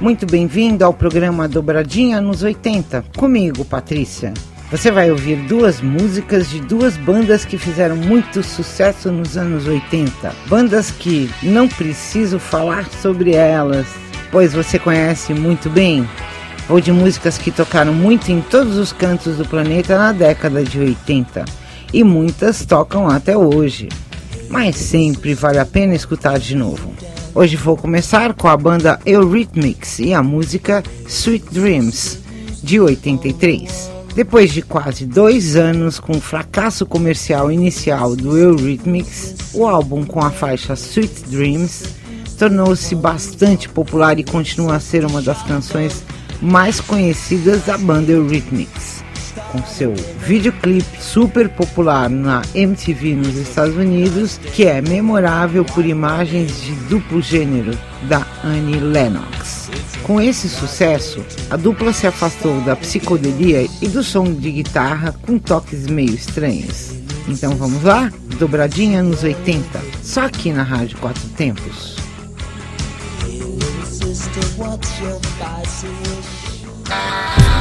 Muito bem-vindo ao programa Dobradinha nos 80, comigo, Patrícia. Você vai ouvir duas músicas de duas bandas que fizeram muito sucesso nos anos 80. Bandas que não preciso falar sobre elas, pois você conhece muito bem. Ou de músicas que tocaram muito em todos os cantos do planeta na década de 80. E muitas tocam até hoje. Mas sempre vale a pena escutar de novo. Hoje vou começar com a banda Eurythmics e a música Sweet Dreams, de 83. Depois de quase dois anos com o fracasso comercial inicial do Eurythmics, o álbum com a faixa Sweet Dreams tornou-se bastante popular e continua a ser uma das canções mais conhecidas da banda Eurythmics com seu videoclipe super popular na MTV nos Estados Unidos, que é memorável por imagens de duplo gênero da Annie Lennox. Com esse sucesso, a dupla se afastou da psicodelia e do som de guitarra com toques meio estranhos. Então vamos lá? Dobradinha nos 80, só aqui na Rádio Quatro Tempos. you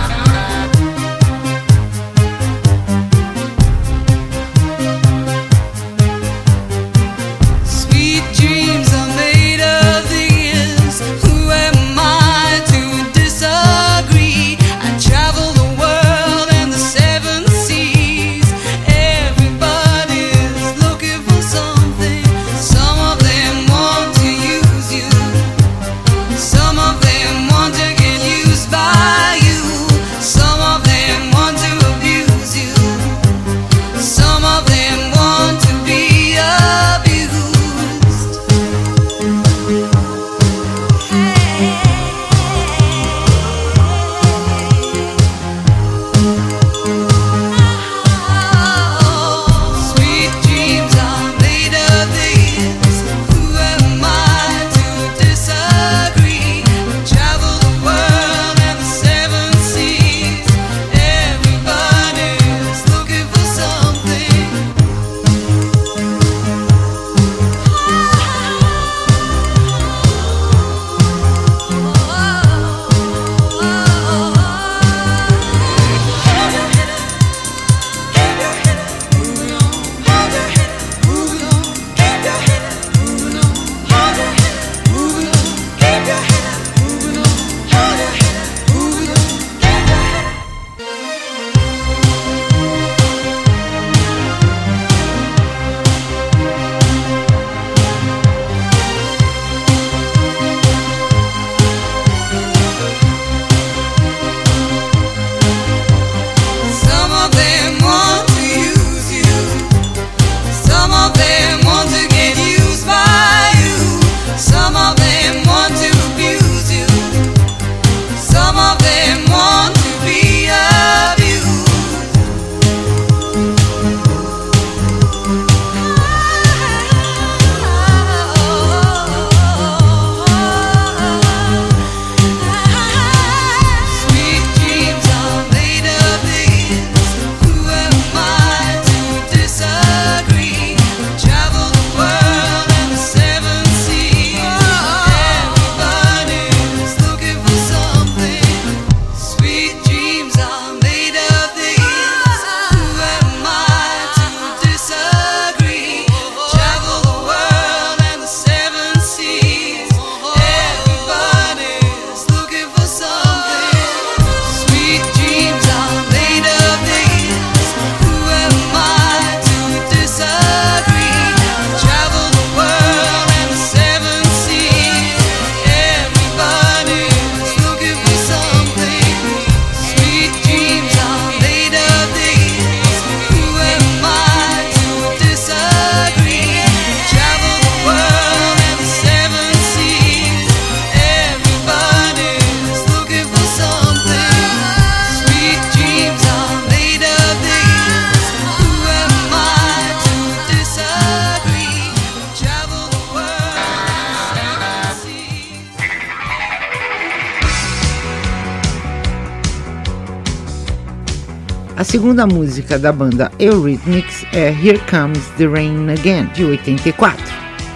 segunda música da banda Eurythmics é Here Comes the Rain Again, de 84.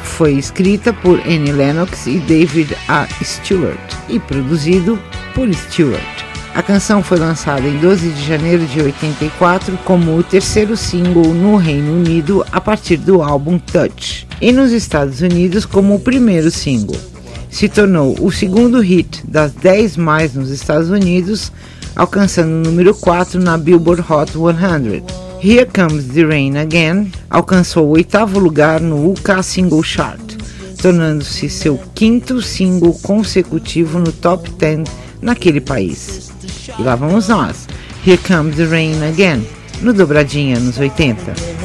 Foi escrita por Annie Lennox e David A. Stewart e produzido por Stewart. A canção foi lançada em 12 de janeiro de 84 como o terceiro single no Reino Unido a partir do álbum Touch, e nos Estados Unidos como o primeiro single. Se tornou o segundo hit das 10 mais nos Estados Unidos, alcançando o número 4 na Billboard Hot 100. Here Comes the Rain Again alcançou o oitavo lugar no UK Single Chart, tornando-se seu quinto single consecutivo no top 10 naquele país. E lá vamos nós. Here Comes the Rain Again, no Dobradinha nos 80.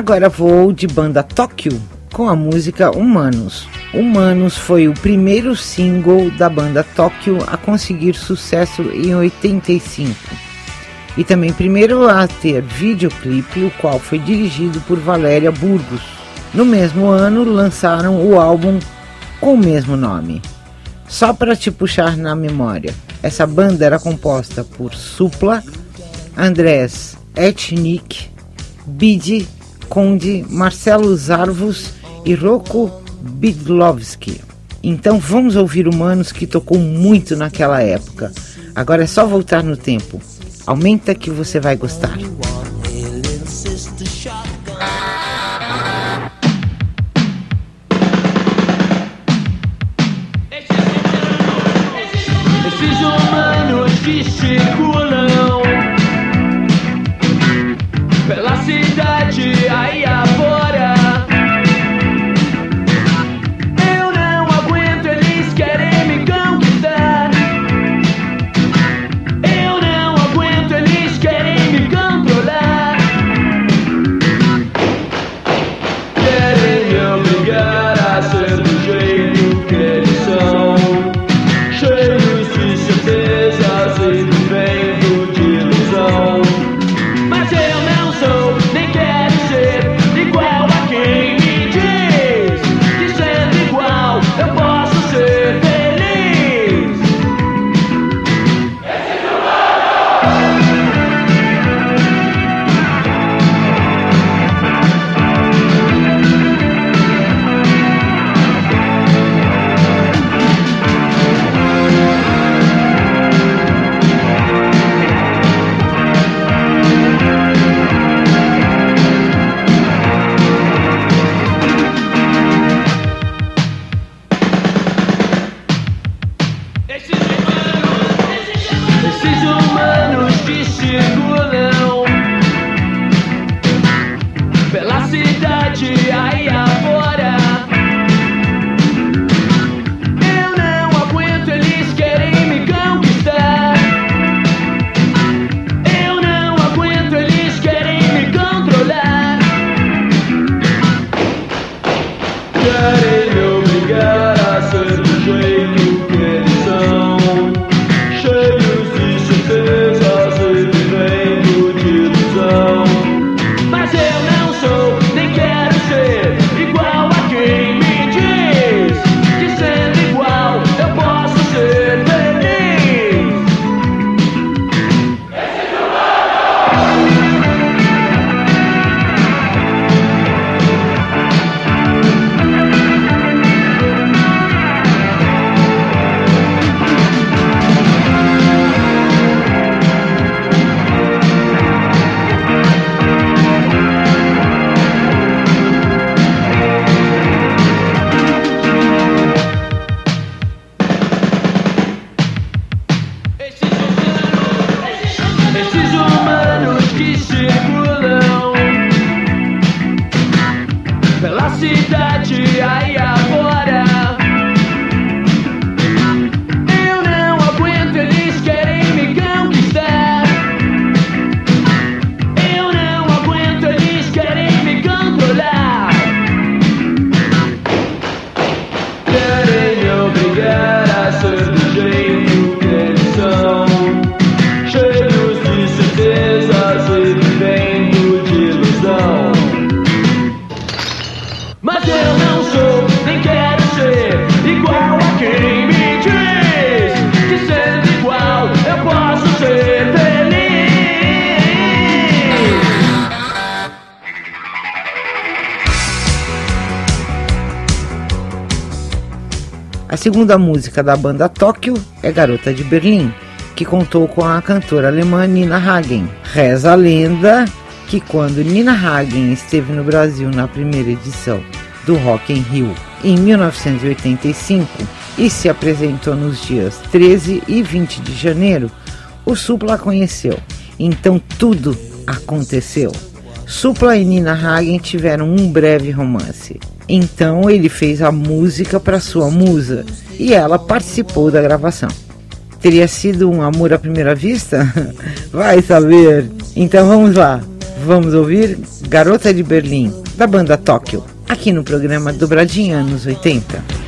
Agora vou de banda Tóquio com a música Humanos. Humanos foi o primeiro single da banda Tóquio a conseguir sucesso em 85 e também primeiro a ter videoclipe, o qual foi dirigido por Valéria Burgos. No mesmo ano lançaram o álbum com o mesmo nome. Só para te puxar na memória, essa banda era composta por Supla, Andrés Etnik, Bidi, Conde, Marcelo Zarvos e Rocco Bidlovski. Então vamos ouvir Humanos que tocou muito naquela época. Agora é só voltar no tempo. Aumenta que você vai gostar. Esses humanos segunda música da banda Tóquio é Garota de Berlim, que contou com a cantora alemã Nina Hagen. Reza a lenda que quando Nina Hagen esteve no Brasil na primeira edição do Rock in Rio em 1985 e se apresentou nos dias 13 e 20 de janeiro, o Supla a conheceu. Então tudo aconteceu. Supla e Nina Hagen tiveram um breve romance. Então ele fez a música para sua musa e ela participou da gravação. Teria sido um amor à primeira vista? Vai saber. Então vamos lá. Vamos ouvir Garota de Berlim, da banda Tóquio, aqui no programa Dobradinha Anos 80.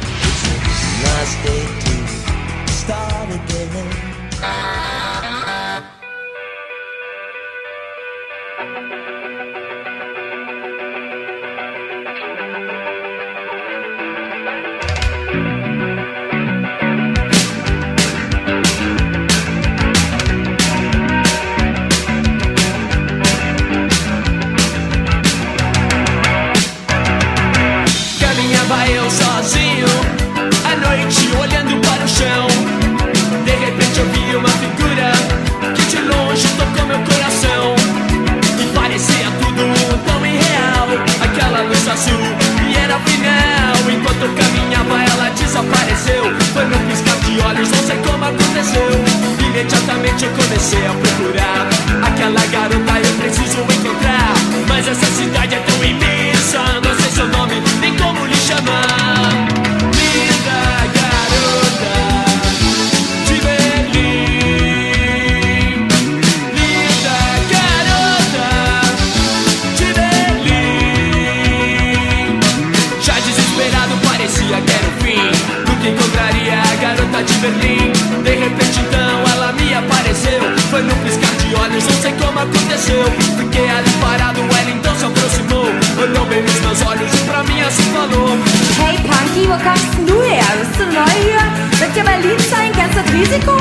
de olhos, não sei como aconteceu. Fiquei ali parado, ela então se aproximou. Olhou bem nos meus olhos e pra mim assim falou: Hey, Punky, wo kommst du her? Bist du neu hier? Wird dir mein Lied sein, ganz das Risiko?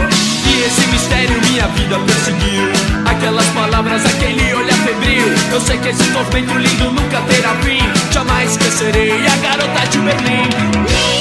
E esse mistério minha vida perseguiu. Aquelas palavras, aquele olhar febril. Eu sei que esse tormento lindo nunca terá fim. Jamais esquecerei a garota de Berlim.